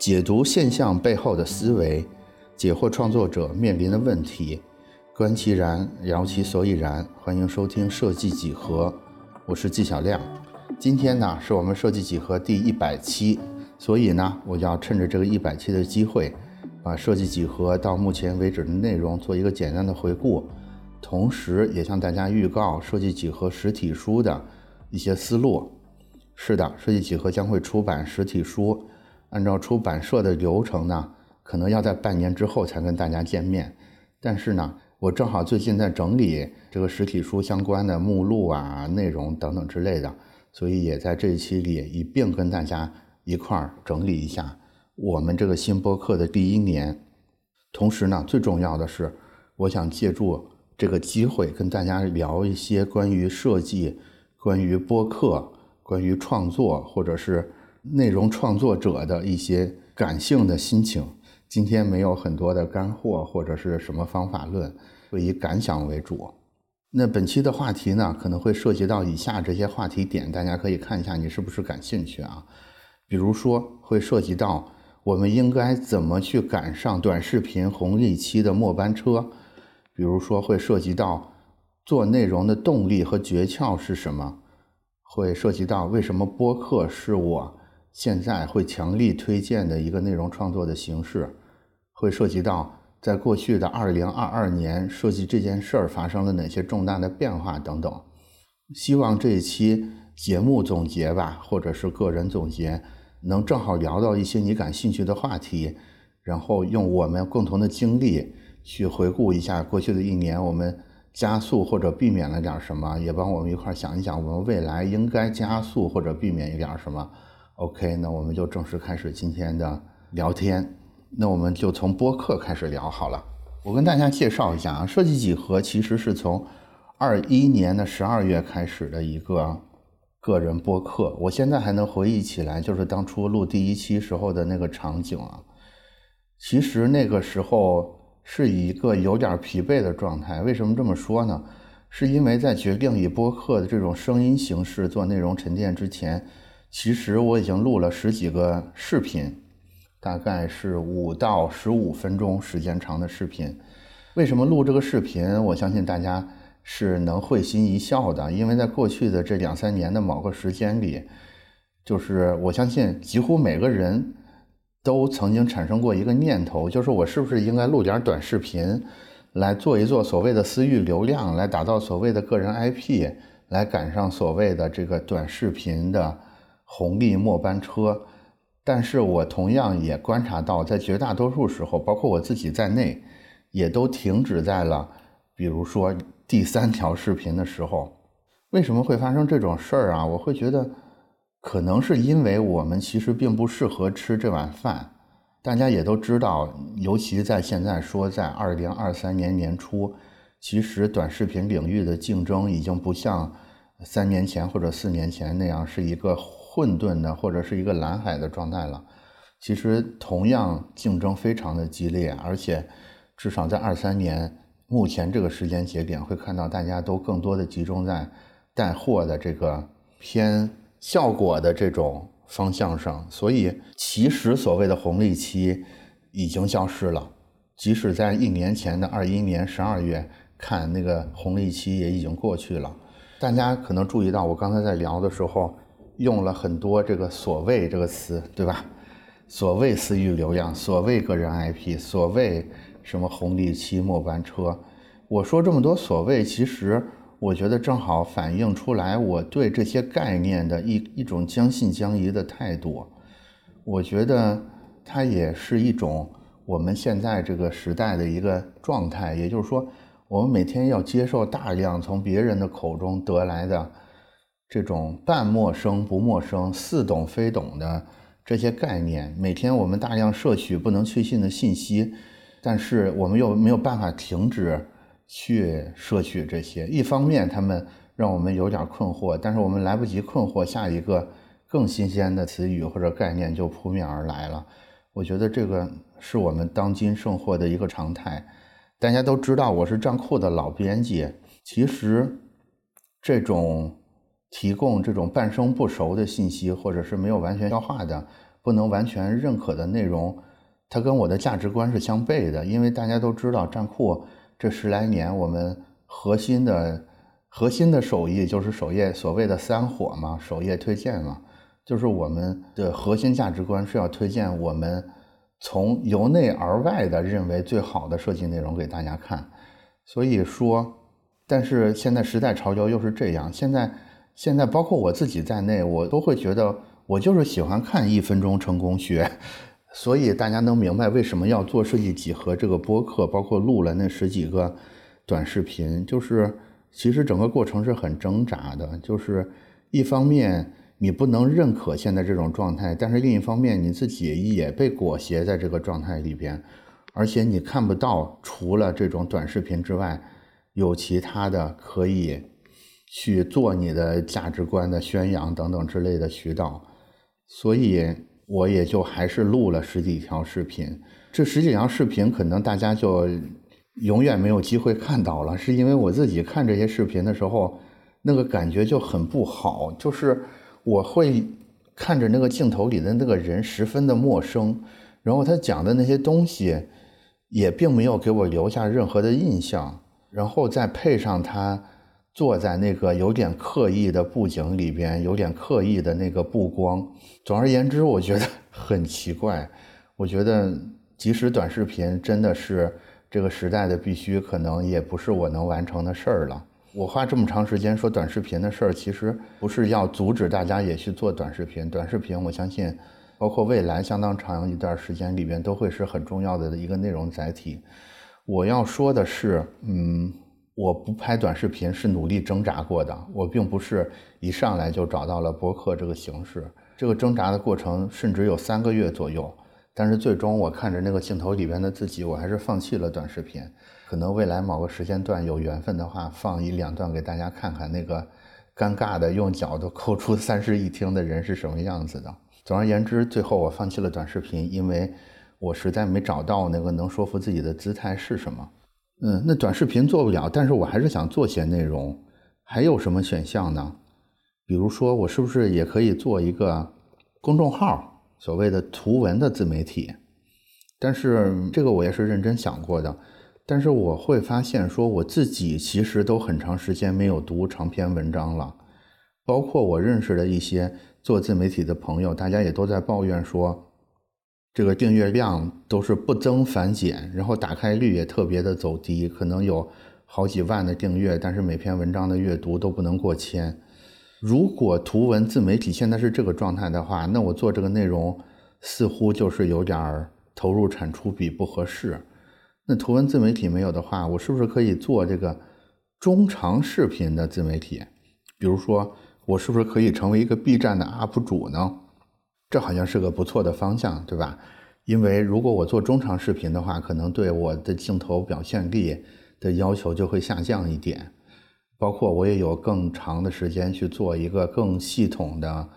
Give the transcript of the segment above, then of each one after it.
解读现象背后的思维，解惑创作者面临的问题，观其然，聊其所以然。欢迎收听设计几何，我是纪晓亮。今天呢，是我们设计几何第一百期，所以呢，我要趁着这个一百期的机会，把设计几何到目前为止的内容做一个简单的回顾，同时也向大家预告设计几何实体书的一些思路。是的，设计几何将会出版实体书。按照出版社的流程呢，可能要在半年之后才跟大家见面。但是呢，我正好最近在整理这个实体书相关的目录啊、内容等等之类的，所以也在这一期里一并跟大家一块儿整理一下我们这个新播客的第一年。同时呢，最重要的是，我想借助这个机会跟大家聊一些关于设计、关于播客、关于创作，或者是。内容创作者的一些感性的心情，今天没有很多的干货或者是什么方法论，会以感想为主。那本期的话题呢，可能会涉及到以下这些话题点，大家可以看一下你是不是感兴趣啊？比如说会涉及到我们应该怎么去赶上短视频红利期的末班车，比如说会涉及到做内容的动力和诀窍是什么，会涉及到为什么播客是我。现在会强力推荐的一个内容创作的形式，会涉及到在过去的二零二二年设计这件事儿发生了哪些重大的变化等等。希望这一期节目总结吧，或者是个人总结，能正好聊到一些你感兴趣的话题，然后用我们共同的经历去回顾一下过去的一年，我们加速或者避免了点什么，也帮我们一块想一想，我们未来应该加速或者避免一点什么。OK，那我们就正式开始今天的聊天。那我们就从播客开始聊好了。我跟大家介绍一下啊，设计几何其实是从二一年的十二月开始的一个个人播客。我现在还能回忆起来，就是当初录第一期时候的那个场景啊。其实那个时候是一个有点疲惫的状态。为什么这么说呢？是因为在决定以播客的这种声音形式做内容沉淀之前。其实我已经录了十几个视频，大概是五到十五分钟时间长的视频。为什么录这个视频？我相信大家是能会心一笑的，因为在过去的这两三年的某个时间里，就是我相信几乎每个人都曾经产生过一个念头，就是我是不是应该录点短视频，来做一做所谓的私域流量，来打造所谓的个人 IP，来赶上所谓的这个短视频的。红利末班车，但是我同样也观察到，在绝大多数时候，包括我自己在内，也都停止在了，比如说第三条视频的时候。为什么会发生这种事儿啊？我会觉得，可能是因为我们其实并不适合吃这碗饭。大家也都知道，尤其在现在说，在二零二三年年初，其实短视频领域的竞争已经不像三年前或者四年前那样是一个。混沌的或者是一个蓝海的状态了，其实同样竞争非常的激烈，而且至少在二三年目前这个时间节点，会看到大家都更多的集中在带货的这个偏效果的这种方向上，所以其实所谓的红利期已经消失了，即使在一年前的二一年十二月看那个红利期也已经过去了，大家可能注意到我刚才在聊的时候。用了很多这个“所谓”这个词，对吧？所谓私域流量，所谓个人 IP，所谓什么红利期末班车。我说这么多所谓，其实我觉得正好反映出来我对这些概念的一一种将信将疑的态度。我觉得它也是一种我们现在这个时代的一个状态，也就是说，我们每天要接受大量从别人的口中得来的。这种半陌生不陌生、似懂非懂的这些概念，每天我们大量摄取不能确信的信息，但是我们又没有办法停止去摄取这些。一方面，他们让我们有点困惑，但是我们来不及困惑，下一个更新鲜的词语或者概念就扑面而来了。我觉得这个是我们当今生活的一个常态。大家都知道我是站库的老编辑，其实这种。提供这种半生不熟的信息，或者是没有完全消化的，不能完全认可的内容，它跟我的价值观是相悖的。因为大家都知道，站库这十来年，我们核心的核心的手艺就是首页所谓的三火嘛，首页推荐嘛，就是我们的核心价值观是要推荐我们从由内而外的认为最好的设计内容给大家看。所以说，但是现在时代潮流又是这样，现在。现在包括我自己在内，我都会觉得我就是喜欢看一分钟成功学，所以大家能明白为什么要做设计几何这个播客，包括录了那十几个短视频，就是其实整个过程是很挣扎的，就是一方面你不能认可现在这种状态，但是另一方面你自己也被裹挟在这个状态里边，而且你看不到除了这种短视频之外，有其他的可以。去做你的价值观的宣扬等等之类的渠道，所以我也就还是录了十几条视频。这十几条视频可能大家就永远没有机会看到了，是因为我自己看这些视频的时候，那个感觉就很不好，就是我会看着那个镜头里的那个人十分的陌生，然后他讲的那些东西也并没有给我留下任何的印象，然后再配上他。坐在那个有点刻意的布景里边，有点刻意的那个布光。总而言之，我觉得 很奇怪。我觉得即使短视频真的是这个时代的必须，可能也不是我能完成的事儿了。我花这么长时间说短视频的事儿，其实不是要阻止大家也去做短视频。短视频，我相信，包括未来相当长一段时间里边，都会是很重要的一个内容载体。我要说的是，嗯。我不拍短视频是努力挣扎过的，我并不是一上来就找到了播客这个形式。这个挣扎的过程甚至有三个月左右，但是最终我看着那个镜头里边的自己，我还是放弃了短视频。可能未来某个时间段有缘分的话，放一两段给大家看看那个尴尬的用脚都抠出三室一厅的人是什么样子的。总而言之，最后我放弃了短视频，因为我实在没找到那个能说服自己的姿态是什么。嗯，那短视频做不了，但是我还是想做些内容。还有什么选项呢？比如说，我是不是也可以做一个公众号，所谓的图文的自媒体？但是这个我也是认真想过的。但是我会发现，说我自己其实都很长时间没有读长篇文章了。包括我认识的一些做自媒体的朋友，大家也都在抱怨说。这个订阅量都是不增反减，然后打开率也特别的走低，可能有好几万的订阅，但是每篇文章的阅读都不能过千。如果图文自媒体现在是这个状态的话，那我做这个内容似乎就是有点投入产出比不合适。那图文自媒体没有的话，我是不是可以做这个中长视频的自媒体？比如说，我是不是可以成为一个 B 站的 UP 主呢？这好像是个不错的方向，对吧？因为如果我做中长视频的话，可能对我的镜头表现力的要求就会下降一点，包括我也有更长的时间去做一个更系统的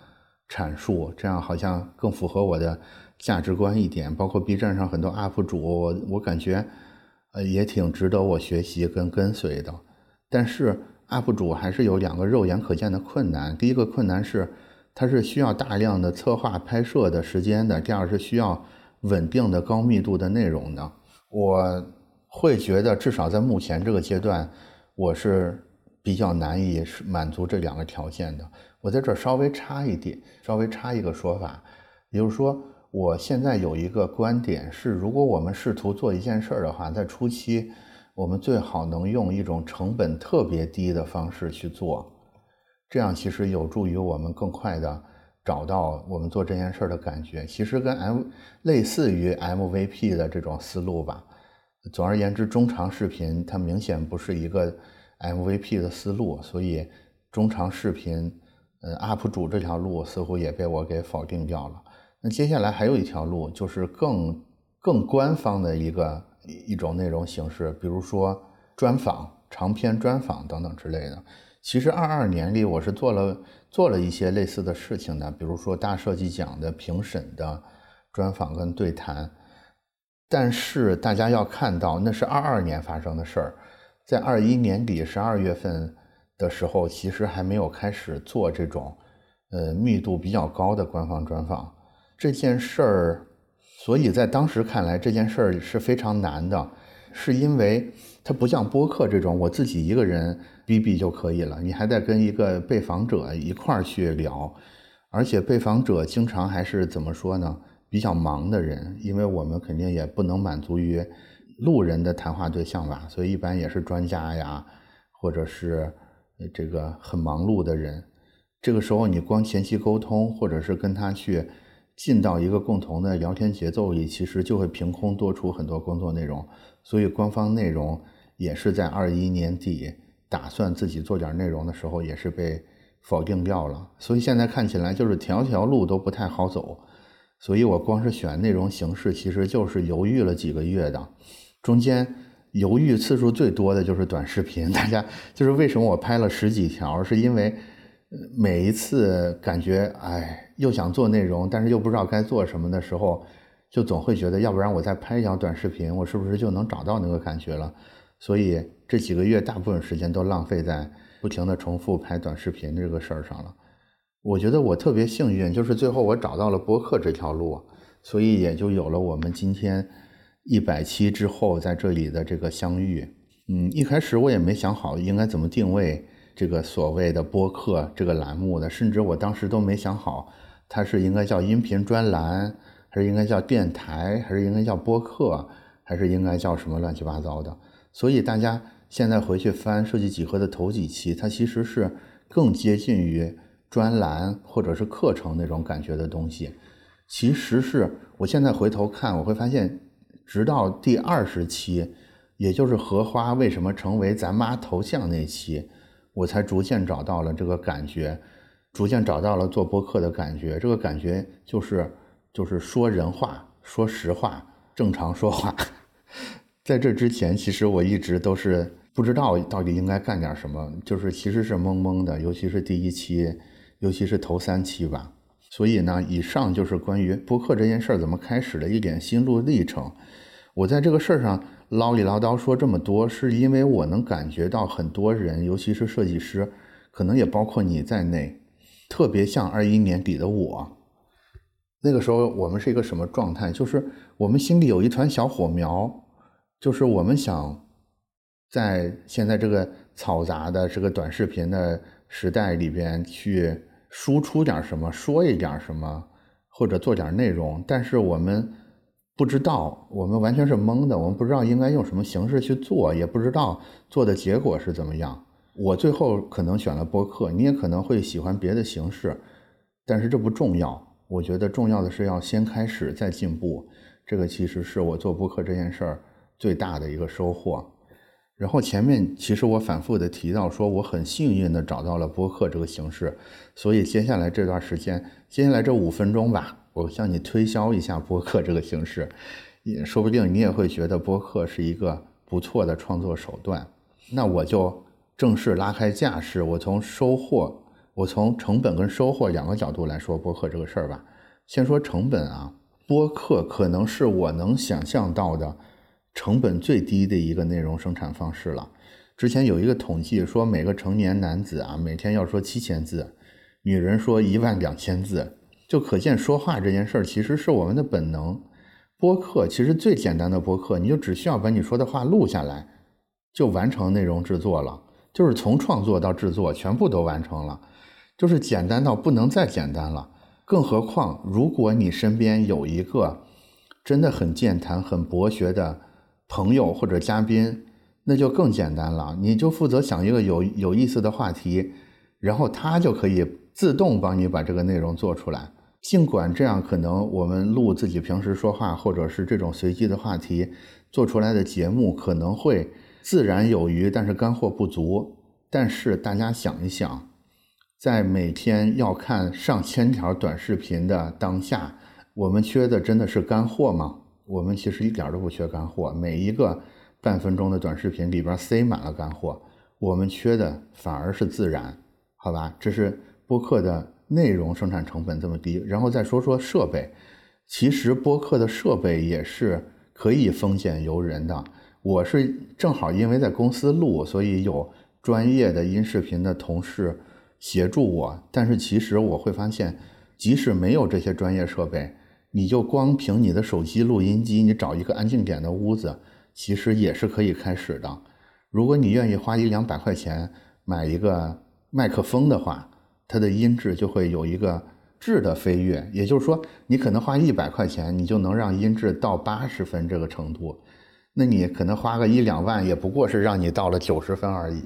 阐述，这样好像更符合我的价值观一点。包括 B 站上很多 UP 主，我感觉呃也挺值得我学习跟跟随的。但是 UP 主还是有两个肉眼可见的困难，第一个困难是。它是需要大量的策划拍摄的时间的，第二是需要稳定的高密度的内容的。我会觉得，至少在目前这个阶段，我是比较难以满足这两个条件的。我在这儿稍微插一点，稍微插一个说法，也就是说，我现在有一个观点是，如果我们试图做一件事儿的话，在初期，我们最好能用一种成本特别低的方式去做。这样其实有助于我们更快的找到我们做这件事儿的感觉，其实跟 M 类似于 MVP 的这种思路吧。总而言之，中长视频它明显不是一个 MVP 的思路，所以中长视频，呃，UP 主这条路似乎也被我给否定掉了。那接下来还有一条路，就是更更官方的一个一种内容形式，比如说专访、长篇专访等等之类的。其实二二年里，我是做了做了一些类似的事情的，比如说大设计奖的评审的专访跟对谈。但是大家要看到，那是二二年发生的事儿，在二一年底十二月份的时候，其实还没有开始做这种呃密度比较高的官方专访。这件事儿，所以在当时看来这件事儿是非常难的，是因为它不像播客这种我自己一个人逼逼就可以了，你还得跟一个被访者一块儿去聊，而且被访者经常还是怎么说呢？比较忙的人，因为我们肯定也不能满足于路人的谈话对象吧，所以一般也是专家呀，或者是这个很忙碌的人。这个时候你光前期沟通，或者是跟他去进到一个共同的聊天节奏里，其实就会凭空多出很多工作内容。所以官方内容也是在二一年底打算自己做点内容的时候，也是被否定掉了。所以现在看起来就是条条路都不太好走。所以我光是选内容形式，其实就是犹豫了几个月的，中间犹豫次数最多的就是短视频。大家就是为什么我拍了十几条，是因为每一次感觉哎又想做内容，但是又不知道该做什么的时候，就总会觉得，要不然我再拍一条短视频，我是不是就能找到那个感觉了？所以这几个月大部分时间都浪费在不停的重复拍短视频这个事儿上了。我觉得我特别幸运，就是最后我找到了播客这条路，所以也就有了我们今天一百期之后在这里的这个相遇。嗯，一开始我也没想好应该怎么定位这个所谓的播客这个栏目的，甚至我当时都没想好它是应该叫音频专栏，还是应该叫电台，还是应该叫播客，还是应该叫什么乱七八糟的。所以大家现在回去翻设计几何的头几期，它其实是更接近于。专栏或者是课程那种感觉的东西，其实是我现在回头看，我会发现，直到第二十期，也就是荷花为什么成为咱妈头像那期，我才逐渐找到了这个感觉，逐渐找到了做播客的感觉。这个感觉就是就是说人话，说实话，正常说话。在这之前，其实我一直都是不知道到底应该干点什么，就是其实是懵懵的，尤其是第一期。尤其是头三期吧，所以呢，以上就是关于播客这件事儿怎么开始的一点心路历程。我在这个事儿上唠里唠叨说这么多，是因为我能感觉到很多人，尤其是设计师，可能也包括你在内，特别像二一年底的我。那个时候我们是一个什么状态？就是我们心里有一团小火苗，就是我们想在现在这个嘈杂的这个短视频的时代里边去。输出点什么，说一点什么，或者做点内容，但是我们不知道，我们完全是懵的，我们不知道应该用什么形式去做，也不知道做的结果是怎么样。我最后可能选了播客，你也可能会喜欢别的形式，但是这不重要。我觉得重要的是要先开始再进步，这个其实是我做播客这件事儿最大的一个收获。然后前面其实我反复的提到说我很幸运的找到了播客这个形式，所以接下来这段时间，接下来这五分钟吧，我向你推销一下播客这个形式，也说不定你也会觉得播客是一个不错的创作手段。那我就正式拉开架势，我从收获，我从成本跟收获两个角度来说播客这个事儿吧。先说成本啊，播客可能是我能想象到的。成本最低的一个内容生产方式了。之前有一个统计说，每个成年男子啊，每天要说七千字，女人说一万两千字，就可见说话这件事儿其实是我们的本能。播客其实最简单的播客，你就只需要把你说的话录下来，就完成内容制作了，就是从创作到制作全部都完成了，就是简单到不能再简单了。更何况，如果你身边有一个真的很健谈、很博学的。朋友或者嘉宾，那就更简单了。你就负责想一个有有意思的话题，然后他就可以自动帮你把这个内容做出来。尽管这样，可能我们录自己平时说话，或者是这种随机的话题做出来的节目可能会自然有余，但是干货不足。但是大家想一想，在每天要看上千条短视频的当下，我们缺的真的是干货吗？我们其实一点都不缺干货，每一个半分钟的短视频里边塞满了干货。我们缺的反而是自然，好吧？这是播客的内容生产成本这么低。然后再说说设备，其实播客的设备也是可以丰俭由人的。我是正好因为在公司录，所以有专业的音视频的同事协助我。但是其实我会发现，即使没有这些专业设备，你就光凭你的手机录音机，你找一个安静点的屋子，其实也是可以开始的。如果你愿意花一两百块钱买一个麦克风的话，它的音质就会有一个质的飞跃。也就是说，你可能花一百块钱，你就能让音质到八十分这个程度。那你可能花个一两万，也不过是让你到了九十分而已。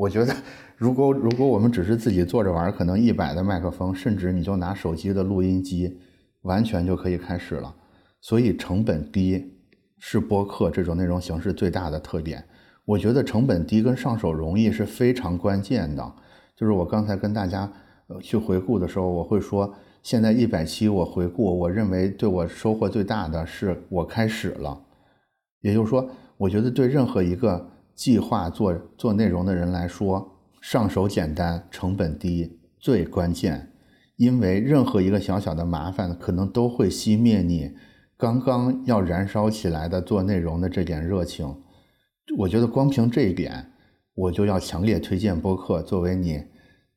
我觉得，如果如果我们只是自己坐着玩，可能一百的麦克风，甚至你就拿手机的录音机。完全就可以开始了，所以成本低是播客这种内容形式最大的特点。我觉得成本低跟上手容易是非常关键的。就是我刚才跟大家呃去回顾的时候，我会说，现在一百期我回顾，我认为对我收获最大的是我开始了。也就是说，我觉得对任何一个计划做做内容的人来说，上手简单、成本低最关键。因为任何一个小小的麻烦，可能都会熄灭你刚刚要燃烧起来的做内容的这点热情。我觉得光凭这一点，我就要强烈推荐播客作为你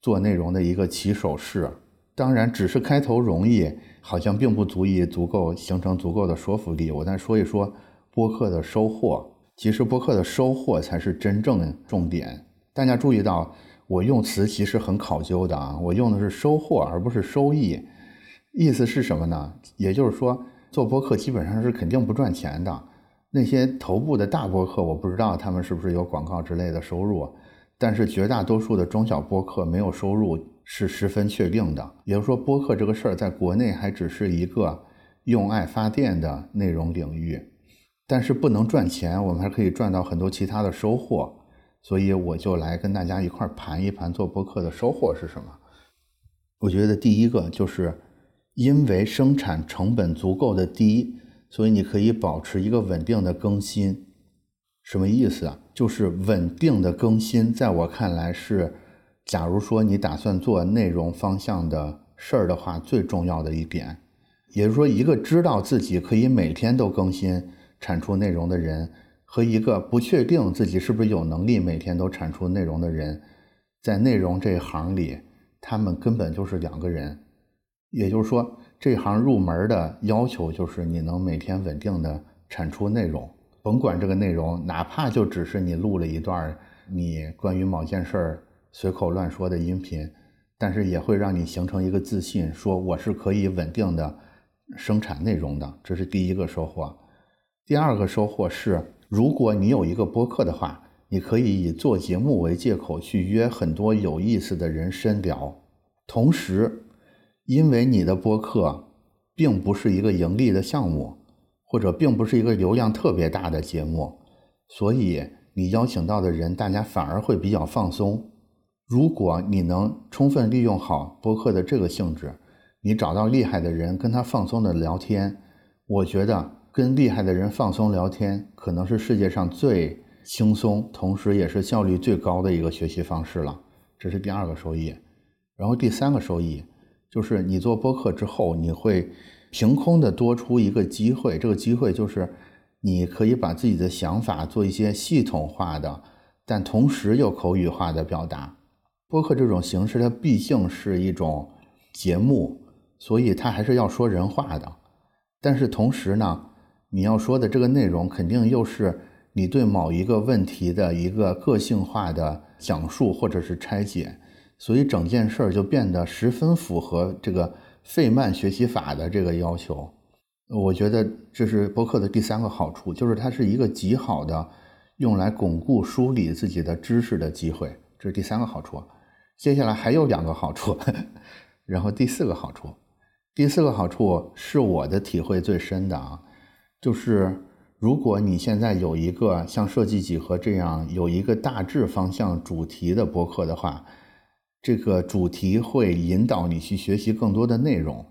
做内容的一个起手式。当然，只是开头容易，好像并不足以足够形成足够的说服力。我再说一说播客的收获，其实播客的收获才是真正重点。大家注意到。我用词其实很考究的啊，我用的是收获而不是收益，意思是什么呢？也就是说，做播客基本上是肯定不赚钱的。那些头部的大播客，我不知道他们是不是有广告之类的收入，但是绝大多数的中小播客没有收入是十分确定的。也就是说，播客这个事儿在国内还只是一个用爱发电的内容领域，但是不能赚钱，我们还可以赚到很多其他的收获。所以我就来跟大家一块盘一盘做播客的收获是什么？我觉得第一个就是因为生产成本足够的低，所以你可以保持一个稳定的更新。什么意思啊？就是稳定的更新，在我看来是，假如说你打算做内容方向的事儿的话，最重要的一点。也就是说，一个知道自己可以每天都更新产出内容的人。和一个不确定自己是不是有能力每天都产出内容的人，在内容这一行里，他们根本就是两个人。也就是说，这行入门的要求就是你能每天稳定的产出内容，甭管这个内容，哪怕就只是你录了一段你关于某件事随口乱说的音频，但是也会让你形成一个自信，说我是可以稳定的生产内容的。这是第一个收获。第二个收获是。如果你有一个播客的话，你可以以做节目为借口去约很多有意思的人深聊。同时，因为你的播客并不是一个盈利的项目，或者并不是一个流量特别大的节目，所以你邀请到的人，大家反而会比较放松。如果你能充分利用好播客的这个性质，你找到厉害的人跟他放松的聊天，我觉得。跟厉害的人放松聊天，可能是世界上最轻松，同时也是效率最高的一个学习方式了。这是第二个收益。然后第三个收益就是你做播客之后，你会凭空的多出一个机会。这个机会就是你可以把自己的想法做一些系统化的，但同时又口语化的表达。播客这种形式，它毕竟是一种节目，所以它还是要说人话的。但是同时呢？你要说的这个内容，肯定又是你对某一个问题的一个个性化的讲述或者是拆解，所以整件事儿就变得十分符合这个费曼学习法的这个要求。我觉得这是博客的第三个好处，就是它是一个极好的用来巩固梳理自己的知识的机会。这是第三个好处。接下来还有两个好处，然后第四个好处，第四个好处是我的体会最深的啊。就是如果你现在有一个像设计几何这样有一个大致方向主题的博客的话，这个主题会引导你去学习更多的内容，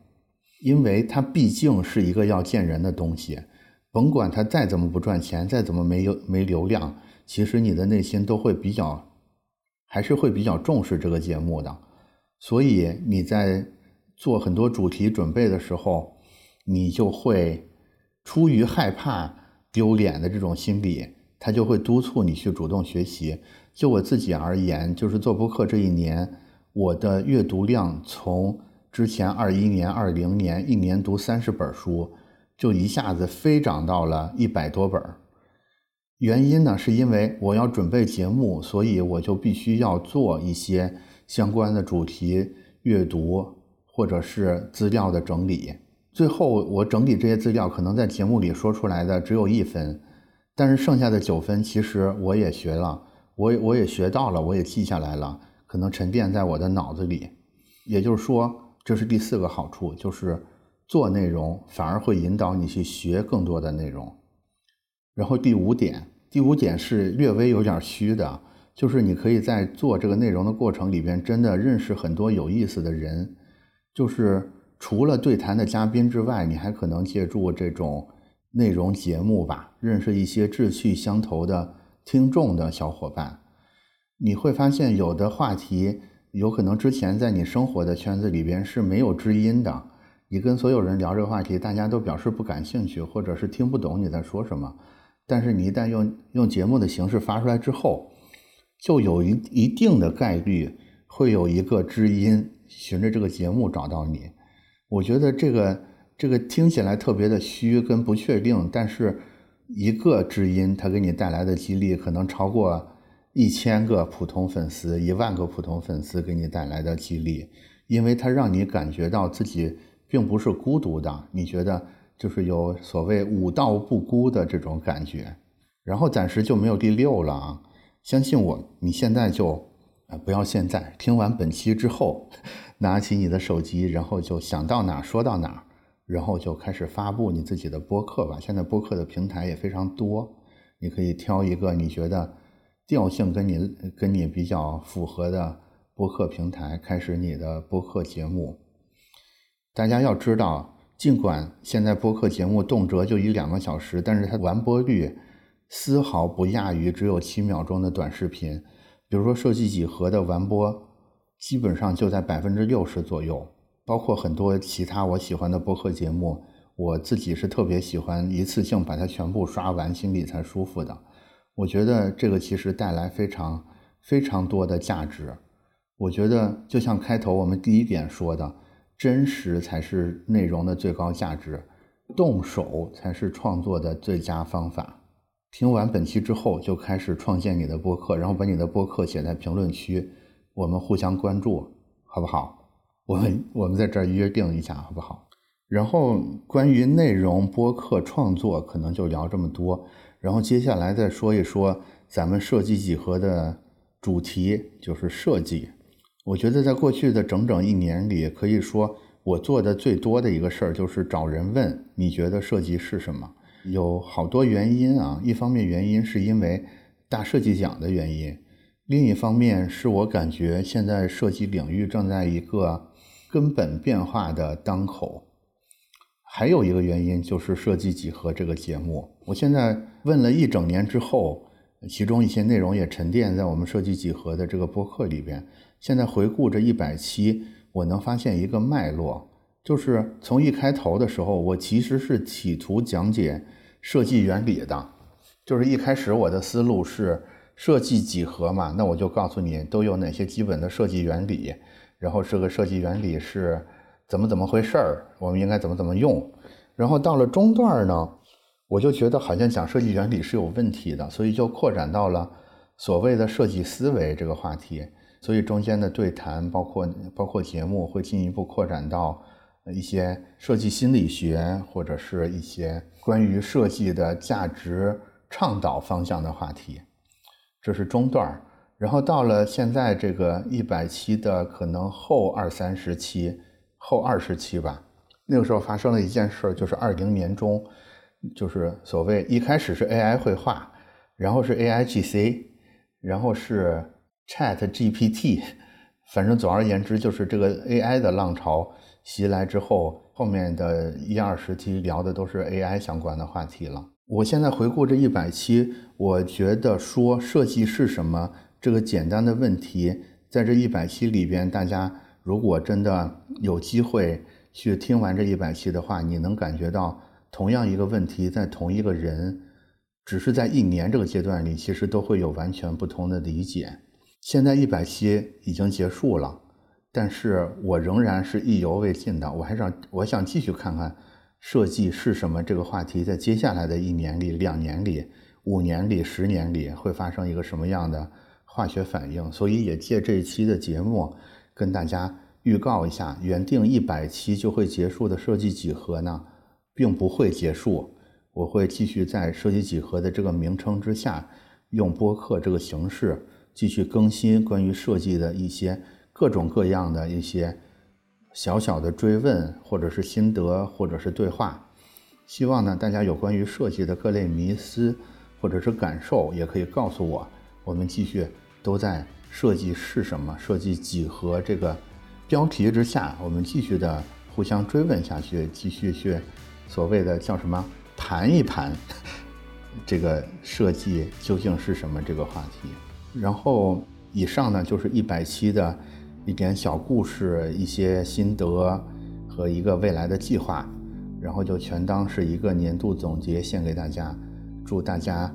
因为它毕竟是一个要见人的东西，甭管它再怎么不赚钱，再怎么没有没流量，其实你的内心都会比较，还是会比较重视这个节目的，所以你在做很多主题准备的时候，你就会。出于害怕丢脸的这种心理，他就会督促你去主动学习。就我自己而言，就是做播客这一年，我的阅读量从之前二一年、二零年一年读三十本书，就一下子飞涨到了一百多本。原因呢，是因为我要准备节目，所以我就必须要做一些相关的主题阅读或者是资料的整理。最后我整理这些资料，可能在节目里说出来的只有一分，但是剩下的九分其实我也学了，我我也学到了，我也记下来了，可能沉淀在我的脑子里。也就是说，这是第四个好处，就是做内容反而会引导你去学更多的内容。然后第五点。第五点是略微有点虚的，就是你可以在做这个内容的过程里边，真的认识很多有意思的人。就是除了对谈的嘉宾之外，你还可能借助这种内容节目吧，认识一些志趣相投的听众的小伙伴。你会发现，有的话题有可能之前在你生活的圈子里边是没有知音的。你跟所有人聊这个话题，大家都表示不感兴趣，或者是听不懂你在说什么。但是你一旦用用节目的形式发出来之后，就有一一定的概率会有一个知音循着这个节目找到你。我觉得这个这个听起来特别的虚跟不确定，但是一个知音他给你带来的激励可能超过一千个普通粉丝、一万个普通粉丝给你带来的激励，因为他让你感觉到自己并不是孤独的。你觉得？就是有所谓“五道不孤”的这种感觉，然后暂时就没有第六了啊！相信我，你现在就啊，不要现在听完本期之后，拿起你的手机，然后就想到哪说到哪，然后就开始发布你自己的播客吧。现在播客的平台也非常多，你可以挑一个你觉得调性跟你跟你比较符合的播客平台，开始你的播客节目。大家要知道。尽管现在播客节目动辄就一两个小时，但是它完播率丝毫不亚于只有七秒钟的短视频。比如说设计几何的完播，基本上就在百分之六十左右。包括很多其他我喜欢的播客节目，我自己是特别喜欢一次性把它全部刷完，心里才舒服的。我觉得这个其实带来非常非常多的价值。我觉得就像开头我们第一点说的。真实才是内容的最高价值，动手才是创作的最佳方法。听完本期之后，就开始创建你的播客，然后把你的播客写在评论区，我们互相关注，好不好？我们 我们在这儿约定一下，好不好？然后关于内容播客创作，可能就聊这么多。然后接下来再说一说咱们设计几何的主题，就是设计。我觉得在过去的整整一年里，可以说我做的最多的一个事儿就是找人问你觉得设计是什么？有好多原因啊，一方面原因是因为大设计奖的原因，另一方面是我感觉现在设计领域正在一个根本变化的当口，还有一个原因就是设计几何这个节目，我现在问了一整年之后，其中一些内容也沉淀在我们设计几何的这个播客里边。现在回顾这一百期，我能发现一个脉络，就是从一开头的时候，我其实是企图讲解设计原理的，就是一开始我的思路是设计几何嘛，那我就告诉你都有哪些基本的设计原理，然后这个设计原理是怎么怎么回事儿，我们应该怎么怎么用，然后到了中段呢，我就觉得好像讲设计原理是有问题的，所以就扩展到了所谓的设计思维这个话题。所以中间的对谈，包括包括节目，会进一步扩展到一些设计心理学，或者是一些关于设计的价值倡导方向的话题。这是中段儿，然后到了现在这个一百期的可能后二三十期，后二十期吧。那个时候发生了一件事，就是二零年中，就是所谓一开始是 AI 绘画，然后是 AIGC，然后是。Chat GPT，反正总而言之，就是这个 AI 的浪潮袭来之后，后面的一二十期聊的都是 AI 相关的话题了。我现在回顾这一百期，我觉得说设计是什么这个简单的问题，在这一百期里边，大家如果真的有机会去听完这一百期的话，你能感觉到同样一个问题，在同一个人，只是在一年这个阶段里，其实都会有完全不同的理解。现在一百期已经结束了，但是我仍然是意犹未尽的，我还想我想继续看看设计是什么这个话题，在接下来的一年里、两年里、五年里、十年里会发生一个什么样的化学反应，所以也借这一期的节目跟大家预告一下，原定一百期就会结束的设计几何呢，并不会结束，我会继续在设计几何的这个名称之下，用播客这个形式继续更新关于设计的一些。各种各样的一些小小的追问，或者是心得，或者是对话，希望呢大家有关于设计的各类迷思或者是感受，也可以告诉我。我们继续都在设计是什么，设计几何这个标题之下，我们继续的互相追问下去，继续去所谓的叫什么盘一盘这个设计究竟是什么这个话题。然后以上呢就是一百期的。一点小故事，一些心得和一个未来的计划，然后就全当是一个年度总结献给大家，祝大家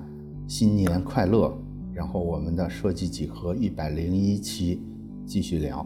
新年快乐！然后我们的设计几何一百零一期继续聊。